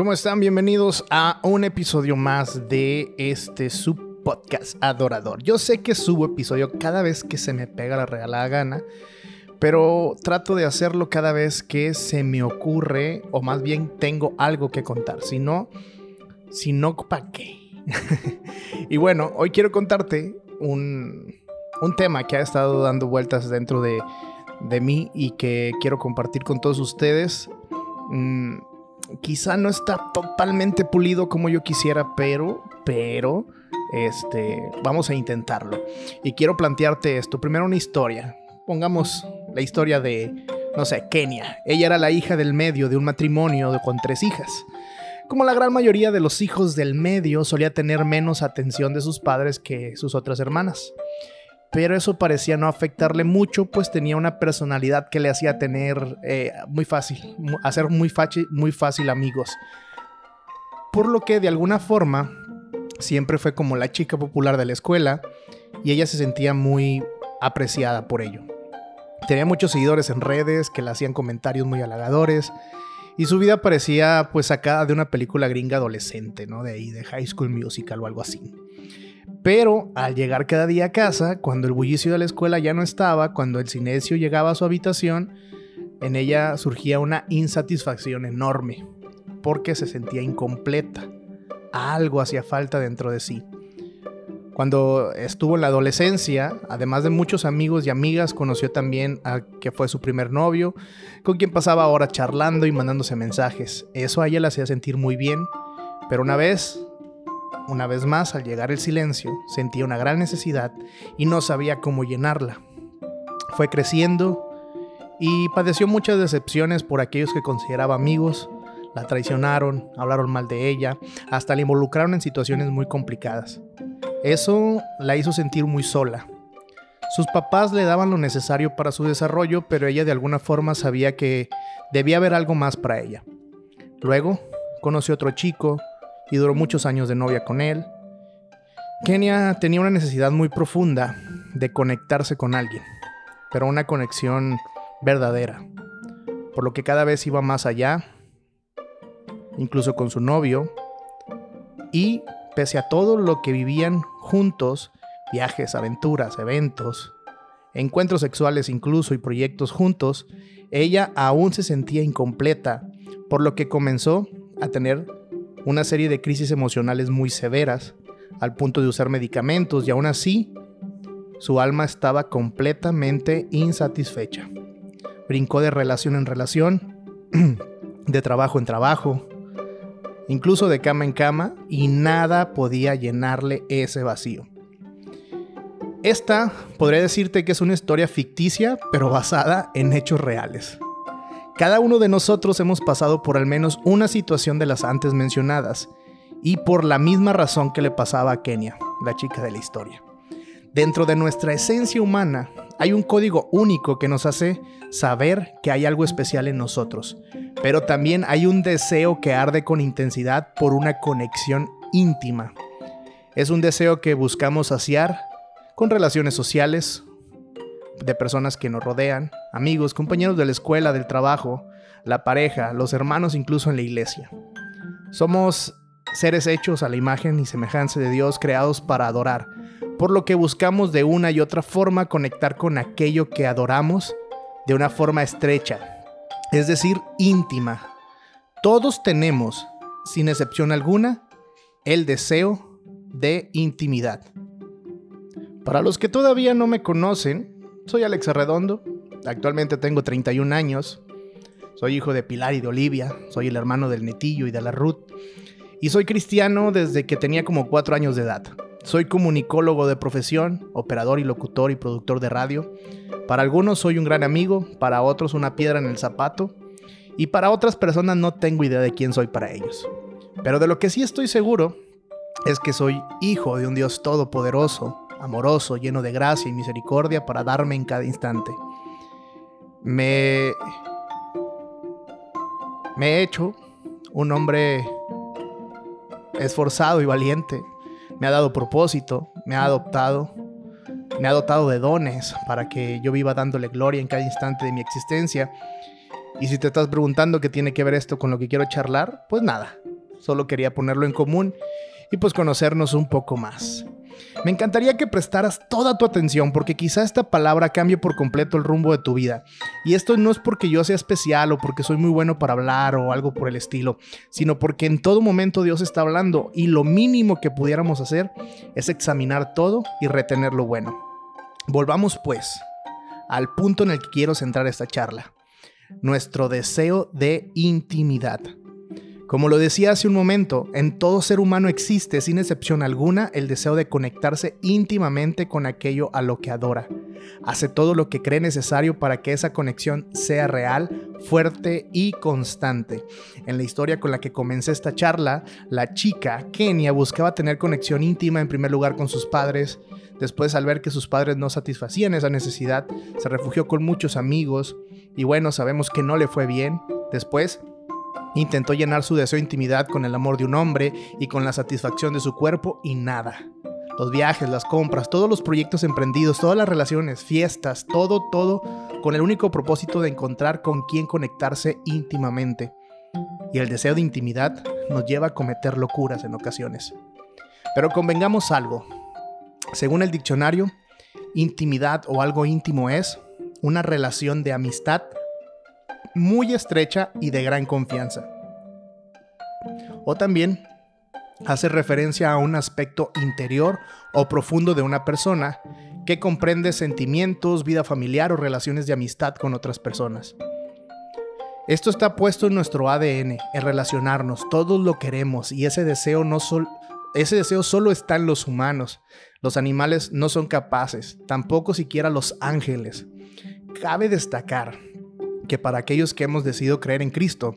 ¿Cómo están? Bienvenidos a un episodio más de este sub podcast adorador. Yo sé que subo episodio cada vez que se me pega la regalada gana, pero trato de hacerlo cada vez que se me ocurre o más bien tengo algo que contar. Si no, si no, ¿para qué? y bueno, hoy quiero contarte un, un tema que ha estado dando vueltas dentro de, de mí y que quiero compartir con todos ustedes. Mm, quizá no está totalmente pulido como yo quisiera, pero, pero, este, vamos a intentarlo. Y quiero plantearte esto. Primero una historia. Pongamos la historia de, no sé, Kenia. Ella era la hija del medio de un matrimonio con tres hijas. Como la gran mayoría de los hijos del medio, solía tener menos atención de sus padres que sus otras hermanas pero eso parecía no afectarle mucho, pues tenía una personalidad que le hacía tener eh, muy fácil, hacer muy fácil, amigos. Por lo que de alguna forma siempre fue como la chica popular de la escuela y ella se sentía muy apreciada por ello. Tenía muchos seguidores en redes que le hacían comentarios muy halagadores y su vida parecía pues sacada de una película gringa adolescente, ¿no? De ahí, de High School Musical o algo así. Pero al llegar cada día a casa, cuando el bullicio de la escuela ya no estaba, cuando el silencio llegaba a su habitación, en ella surgía una insatisfacción enorme, porque se sentía incompleta. Algo hacía falta dentro de sí. Cuando estuvo en la adolescencia, además de muchos amigos y amigas, conoció también a que fue su primer novio, con quien pasaba horas charlando y mandándose mensajes. Eso a ella la hacía sentir muy bien, pero una vez una vez más, al llegar el silencio, sentía una gran necesidad y no sabía cómo llenarla. Fue creciendo y padeció muchas decepciones por aquellos que consideraba amigos, la traicionaron, hablaron mal de ella, hasta la involucraron en situaciones muy complicadas. Eso la hizo sentir muy sola. Sus papás le daban lo necesario para su desarrollo, pero ella de alguna forma sabía que debía haber algo más para ella. Luego, conoció otro chico, y duró muchos años de novia con él. Kenia tenía una necesidad muy profunda de conectarse con alguien, pero una conexión verdadera, por lo que cada vez iba más allá, incluso con su novio, y pese a todo lo que vivían juntos, viajes, aventuras, eventos, encuentros sexuales incluso y proyectos juntos, ella aún se sentía incompleta, por lo que comenzó a tener una serie de crisis emocionales muy severas, al punto de usar medicamentos y aún así su alma estaba completamente insatisfecha. Brincó de relación en relación, de trabajo en trabajo, incluso de cama en cama, y nada podía llenarle ese vacío. Esta podría decirte que es una historia ficticia, pero basada en hechos reales. Cada uno de nosotros hemos pasado por al menos una situación de las antes mencionadas, y por la misma razón que le pasaba a Kenia, la chica de la historia. Dentro de nuestra esencia humana hay un código único que nos hace saber que hay algo especial en nosotros, pero también hay un deseo que arde con intensidad por una conexión íntima. Es un deseo que buscamos saciar con relaciones sociales, de personas que nos rodean, amigos, compañeros de la escuela, del trabajo, la pareja, los hermanos incluso en la iglesia. Somos seres hechos a la imagen y semejanza de Dios creados para adorar, por lo que buscamos de una y otra forma conectar con aquello que adoramos de una forma estrecha, es decir, íntima. Todos tenemos, sin excepción alguna, el deseo de intimidad. Para los que todavía no me conocen, soy Alex Arredondo, actualmente tengo 31 años, soy hijo de Pilar y de Olivia, soy el hermano del Netillo y de la Ruth, y soy cristiano desde que tenía como 4 años de edad. Soy comunicólogo de profesión, operador y locutor y productor de radio. Para algunos soy un gran amigo, para otros una piedra en el zapato, y para otras personas no tengo idea de quién soy para ellos. Pero de lo que sí estoy seguro es que soy hijo de un Dios todopoderoso, amoroso, lleno de gracia y misericordia para darme en cada instante. Me, he hecho un hombre esforzado y valiente. Me ha dado propósito, me ha adoptado, me ha dotado de dones para que yo viva dándole gloria en cada instante de mi existencia. Y si te estás preguntando qué tiene que ver esto con lo que quiero charlar, pues nada, solo quería ponerlo en común y pues conocernos un poco más. Me encantaría que prestaras toda tu atención porque quizá esta palabra cambie por completo el rumbo de tu vida. Y esto no es porque yo sea especial o porque soy muy bueno para hablar o algo por el estilo, sino porque en todo momento Dios está hablando y lo mínimo que pudiéramos hacer es examinar todo y retener lo bueno. Volvamos pues al punto en el que quiero centrar esta charla. Nuestro deseo de intimidad. Como lo decía hace un momento, en todo ser humano existe, sin excepción alguna, el deseo de conectarse íntimamente con aquello a lo que adora. Hace todo lo que cree necesario para que esa conexión sea real, fuerte y constante. En la historia con la que comencé esta charla, la chica, Kenia, buscaba tener conexión íntima en primer lugar con sus padres. Después, al ver que sus padres no satisfacían esa necesidad, se refugió con muchos amigos. Y bueno, sabemos que no le fue bien. Después, Intentó llenar su deseo de intimidad con el amor de un hombre y con la satisfacción de su cuerpo y nada. Los viajes, las compras, todos los proyectos emprendidos, todas las relaciones, fiestas, todo, todo, con el único propósito de encontrar con quién conectarse íntimamente. Y el deseo de intimidad nos lleva a cometer locuras en ocasiones. Pero convengamos algo. Según el diccionario, intimidad o algo íntimo es una relación de amistad muy estrecha y de gran confianza. O también hace referencia a un aspecto interior o profundo de una persona que comprende sentimientos, vida familiar o relaciones de amistad con otras personas. Esto está puesto en nuestro ADN, en relacionarnos, todos lo queremos y ese deseo, no ese deseo solo está en los humanos. Los animales no son capaces, tampoco siquiera los ángeles. Cabe destacar que para aquellos que hemos decidido creer en Cristo,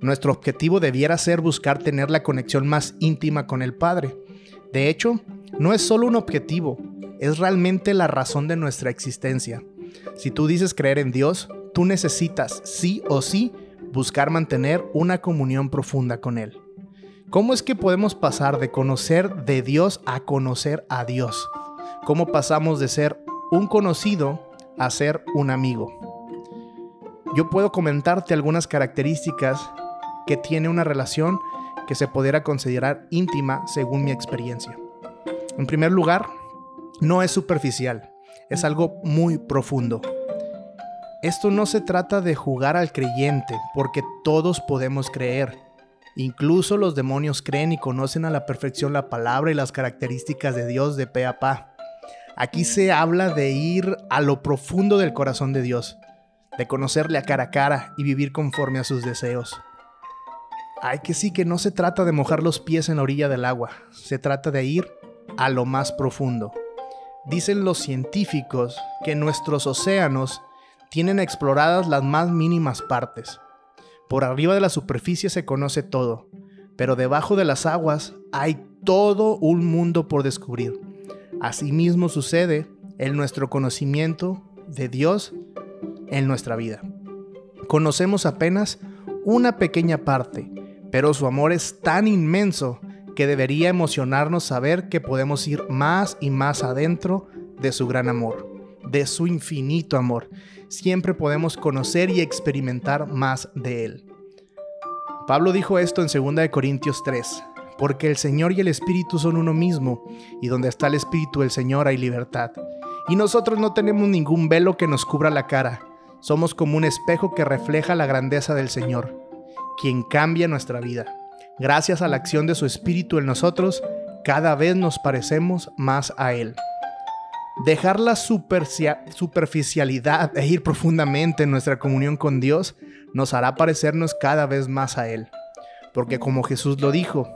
nuestro objetivo debiera ser buscar tener la conexión más íntima con el Padre. De hecho, no es solo un objetivo, es realmente la razón de nuestra existencia. Si tú dices creer en Dios, tú necesitas sí o sí buscar mantener una comunión profunda con Él. ¿Cómo es que podemos pasar de conocer de Dios a conocer a Dios? ¿Cómo pasamos de ser un conocido a ser un amigo? Yo puedo comentarte algunas características que tiene una relación que se pudiera considerar íntima según mi experiencia. En primer lugar, no es superficial, es algo muy profundo. Esto no se trata de jugar al creyente, porque todos podemos creer. Incluso los demonios creen y conocen a la perfección la palabra y las características de Dios de pe a pa. Aquí se habla de ir a lo profundo del corazón de Dios de conocerle a cara a cara y vivir conforme a sus deseos. Ay, que sí, que no se trata de mojar los pies en la orilla del agua, se trata de ir a lo más profundo. Dicen los científicos que nuestros océanos tienen exploradas las más mínimas partes. Por arriba de la superficie se conoce todo, pero debajo de las aguas hay todo un mundo por descubrir. Asimismo sucede en nuestro conocimiento de Dios en nuestra vida. Conocemos apenas una pequeña parte, pero su amor es tan inmenso que debería emocionarnos saber que podemos ir más y más adentro de su gran amor, de su infinito amor. Siempre podemos conocer y experimentar más de él. Pablo dijo esto en 2 Corintios 3, porque el Señor y el Espíritu son uno mismo, y donde está el Espíritu del Señor hay libertad. Y nosotros no tenemos ningún velo que nos cubra la cara somos como un espejo que refleja la grandeza del Señor, quien cambia nuestra vida. Gracias a la acción de su Espíritu en nosotros, cada vez nos parecemos más a Él. Dejar la superficialidad e ir profundamente en nuestra comunión con Dios nos hará parecernos cada vez más a Él. Porque como Jesús lo dijo,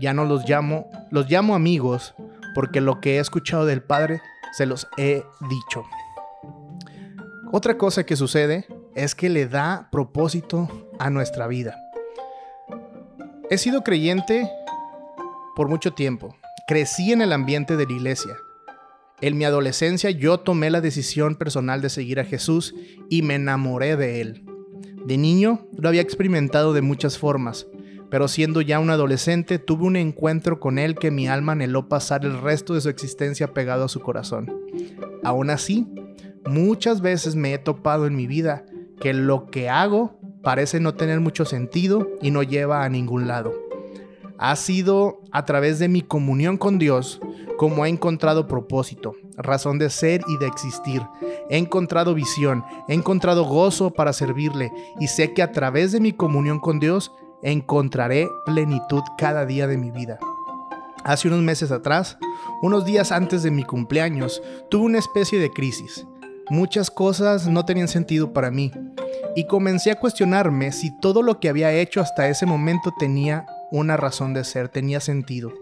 ya no los llamo, los llamo amigos, porque lo que he escuchado del Padre se los he dicho. Otra cosa que sucede es que le da propósito a nuestra vida. He sido creyente por mucho tiempo. Crecí en el ambiente de la iglesia. En mi adolescencia yo tomé la decisión personal de seguir a Jesús y me enamoré de Él. De niño lo había experimentado de muchas formas, pero siendo ya un adolescente tuve un encuentro con Él que mi alma anheló pasar el resto de su existencia pegado a su corazón. Aún así, Muchas veces me he topado en mi vida que lo que hago parece no tener mucho sentido y no lleva a ningún lado. Ha sido a través de mi comunión con Dios como he encontrado propósito, razón de ser y de existir. He encontrado visión, he encontrado gozo para servirle y sé que a través de mi comunión con Dios encontraré plenitud cada día de mi vida. Hace unos meses atrás, unos días antes de mi cumpleaños, tuve una especie de crisis. Muchas cosas no tenían sentido para mí y comencé a cuestionarme si todo lo que había hecho hasta ese momento tenía una razón de ser, tenía sentido.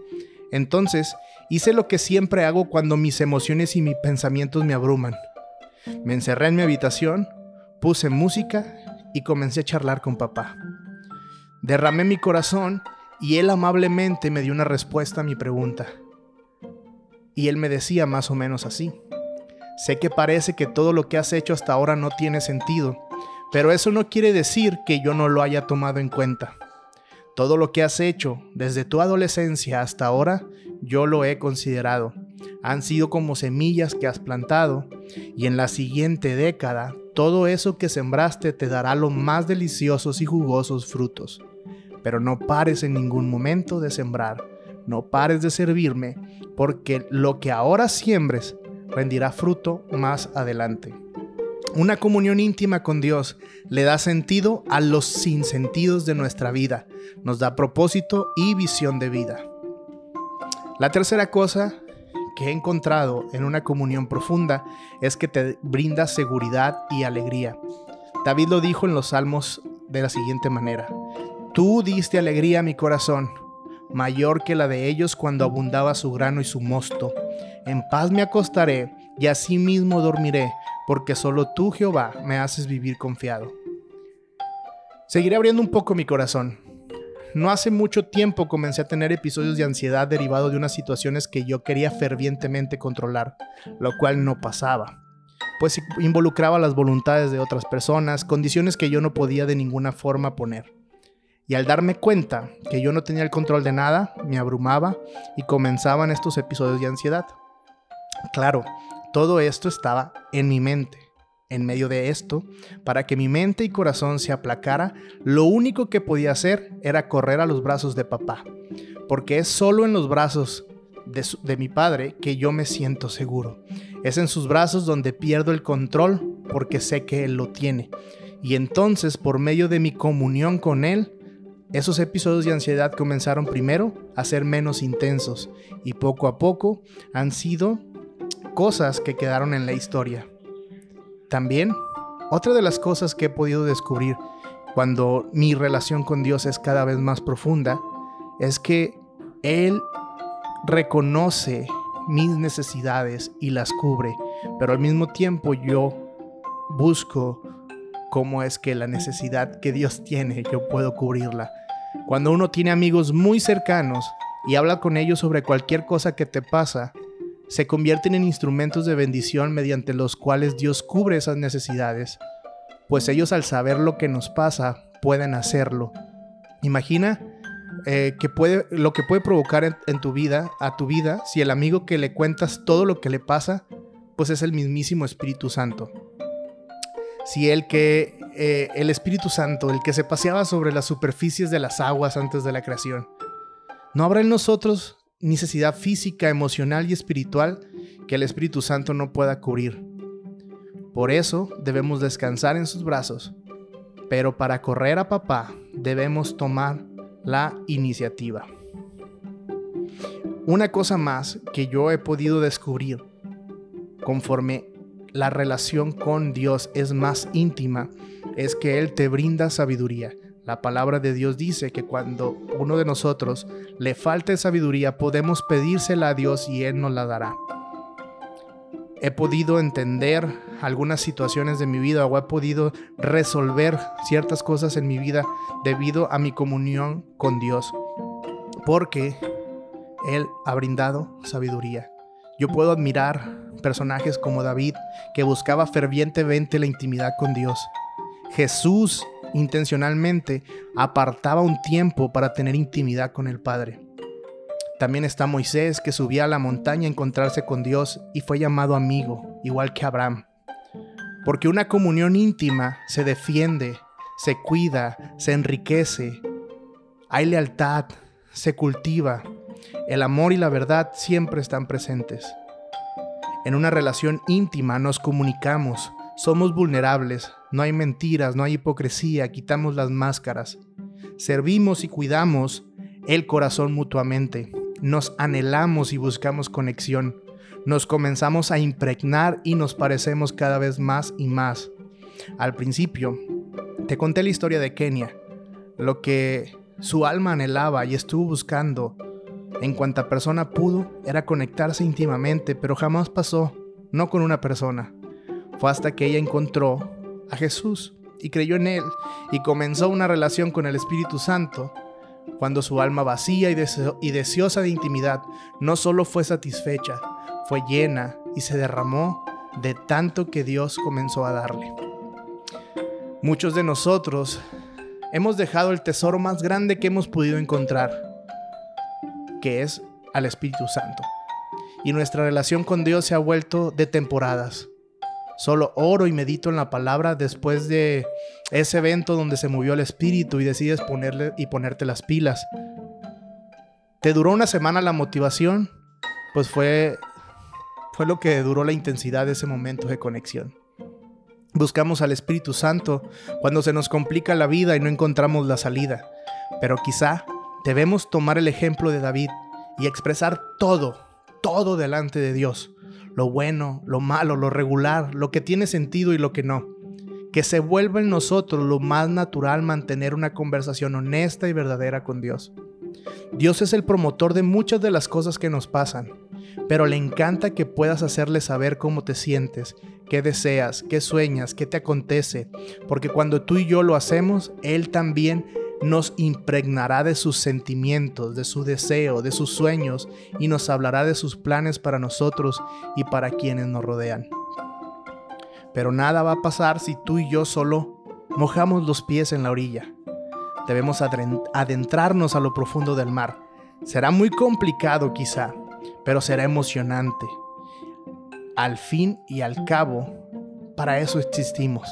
Entonces, hice lo que siempre hago cuando mis emociones y mis pensamientos me abruman. Me encerré en mi habitación, puse música y comencé a charlar con papá. Derramé mi corazón y él amablemente me dio una respuesta a mi pregunta. Y él me decía más o menos así. Sé que parece que todo lo que has hecho hasta ahora no tiene sentido, pero eso no quiere decir que yo no lo haya tomado en cuenta. Todo lo que has hecho desde tu adolescencia hasta ahora, yo lo he considerado. Han sido como semillas que has plantado y en la siguiente década todo eso que sembraste te dará los más deliciosos y jugosos frutos. Pero no pares en ningún momento de sembrar, no pares de servirme, porque lo que ahora siembres rendirá fruto más adelante. Una comunión íntima con Dios le da sentido a los sinsentidos de nuestra vida, nos da propósito y visión de vida. La tercera cosa que he encontrado en una comunión profunda es que te brinda seguridad y alegría. David lo dijo en los salmos de la siguiente manera. Tú diste alegría a mi corazón, mayor que la de ellos cuando abundaba su grano y su mosto. En paz me acostaré y asimismo dormiré, porque solo tú, Jehová, me haces vivir confiado. Seguiré abriendo un poco mi corazón. No hace mucho tiempo comencé a tener episodios de ansiedad derivados de unas situaciones que yo quería fervientemente controlar, lo cual no pasaba, pues involucraba las voluntades de otras personas, condiciones que yo no podía de ninguna forma poner. Y al darme cuenta que yo no tenía el control de nada, me abrumaba y comenzaban estos episodios de ansiedad. Claro, todo esto estaba en mi mente. En medio de esto, para que mi mente y corazón se aplacara, lo único que podía hacer era correr a los brazos de papá, porque es solo en los brazos de, de, mi padre que yo me siento seguro. Es en sus brazos donde pierdo el control porque sé que él lo tiene. Y entonces, por medio de mi comunión con él, esos episodios de ansiedad comenzaron primero a ser menos intensos y poco a poco han sido cosas que quedaron en la historia. También, otra de las cosas que he podido descubrir cuando mi relación con Dios es cada vez más profunda es que Él reconoce mis necesidades y las cubre, pero al mismo tiempo yo busco cómo es que la necesidad que Dios tiene yo puedo cubrirla. Cuando uno tiene amigos muy cercanos y habla con ellos sobre cualquier cosa que te pasa, se convierten en instrumentos de bendición mediante los cuales Dios cubre esas necesidades, pues ellos al saber lo que nos pasa pueden hacerlo. Imagina eh, que puede, lo que puede provocar en, tu vida, a tu vida, si el amigo que le cuentas todo lo que le pasa, pues es el mismísimo Espíritu Santo. Si el que eh, el Espíritu Santo, el que se paseaba sobre las superficies de las aguas antes de la creación, ¿no habrá en nosotros necesidad física, emocional y espiritual que el Espíritu Santo no pueda cubrir. Por eso debemos descansar en sus brazos, pero para correr a papá debemos tomar la iniciativa. Una cosa más que yo he podido descubrir conforme la relación con Dios es más íntima es que Él te brinda sabiduría. La palabra de Dios dice que cuando uno de nosotros le falte sabiduría, podemos pedírsela a Dios y Él nos la dará. He podido entender algunas situaciones de mi vida o he podido resolver ciertas cosas en mi vida debido a mi comunión con Dios. Porque Él ha brindado sabiduría. Yo puedo admirar personajes como David, que buscaba fervientemente la intimidad con Dios. Jesús intencionalmente apartaba un tiempo para tener intimidad con el Padre. También está Moisés que subía a la montaña a encontrarse con Dios y fue llamado amigo, igual que Abraham. Porque una comunión íntima se defiende, se cuida, se enriquece. Hay lealtad, se cultiva. El amor y la verdad siempre están presentes. En una relación íntima nos comunicamos, somos vulnerables, no hay mentiras, no hay hipocresía, quitamos las máscaras. Servimos y cuidamos el corazón mutuamente. Nos anhelamos y buscamos conexión. Nos comenzamos a impregnar y nos parecemos cada vez más y más. Al principio, te conté la historia de Kenia, lo que su alma anhelaba y estuvo buscando en cuanta persona pudo era conectarse íntimamente, pero jamás pasó, no con una persona. Fue hasta que ella encontró a Jesús y creyó en Él y comenzó una relación con el Espíritu Santo, cuando su alma vacía y, y deseosa de intimidad no solo fue satisfecha, fue llena y se derramó de tanto que Dios comenzó a darle. Muchos de nosotros hemos dejado el tesoro más grande que hemos podido encontrar, que es al Espíritu Santo. Y nuestra relación con Dios se ha vuelto de temporadas. Solo oro y medito en la palabra después de ese evento donde se movió el Espíritu y decides ponerle y ponerte las pilas. ¿Te duró una semana la motivación? Pues fue, fue lo que duró la intensidad de ese momento de conexión. Buscamos al Espíritu Santo cuando se nos complica la vida y no encontramos la salida. Pero quizá debemos tomar el ejemplo de David y expresar todo, todo delante de Dios. Lo bueno, lo malo, lo regular, lo que tiene sentido y lo que no. Que se vuelva en nosotros lo más natural mantener una conversación honesta y verdadera con Dios. Dios es el promotor de muchas de las cosas que nos pasan, pero le encanta que puedas hacerle saber cómo te sientes, qué deseas, qué sueñas, qué te acontece, porque cuando tú y yo lo hacemos, Él también nos impregnará de sus sentimientos, de su deseo, de sus sueños y nos hablará de sus planes para nosotros y para quienes nos rodean. Pero nada va a pasar si tú y yo solo mojamos los pies en la orilla. Debemos adentrarnos a lo profundo del mar. Será muy complicado quizá, pero será emocionante. Al fin y al cabo, para eso existimos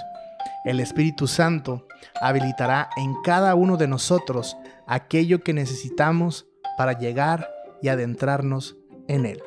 el Espíritu Santo habilitará en cada uno de nosotros aquello que necesitamos para llegar y adentrarnos en Él.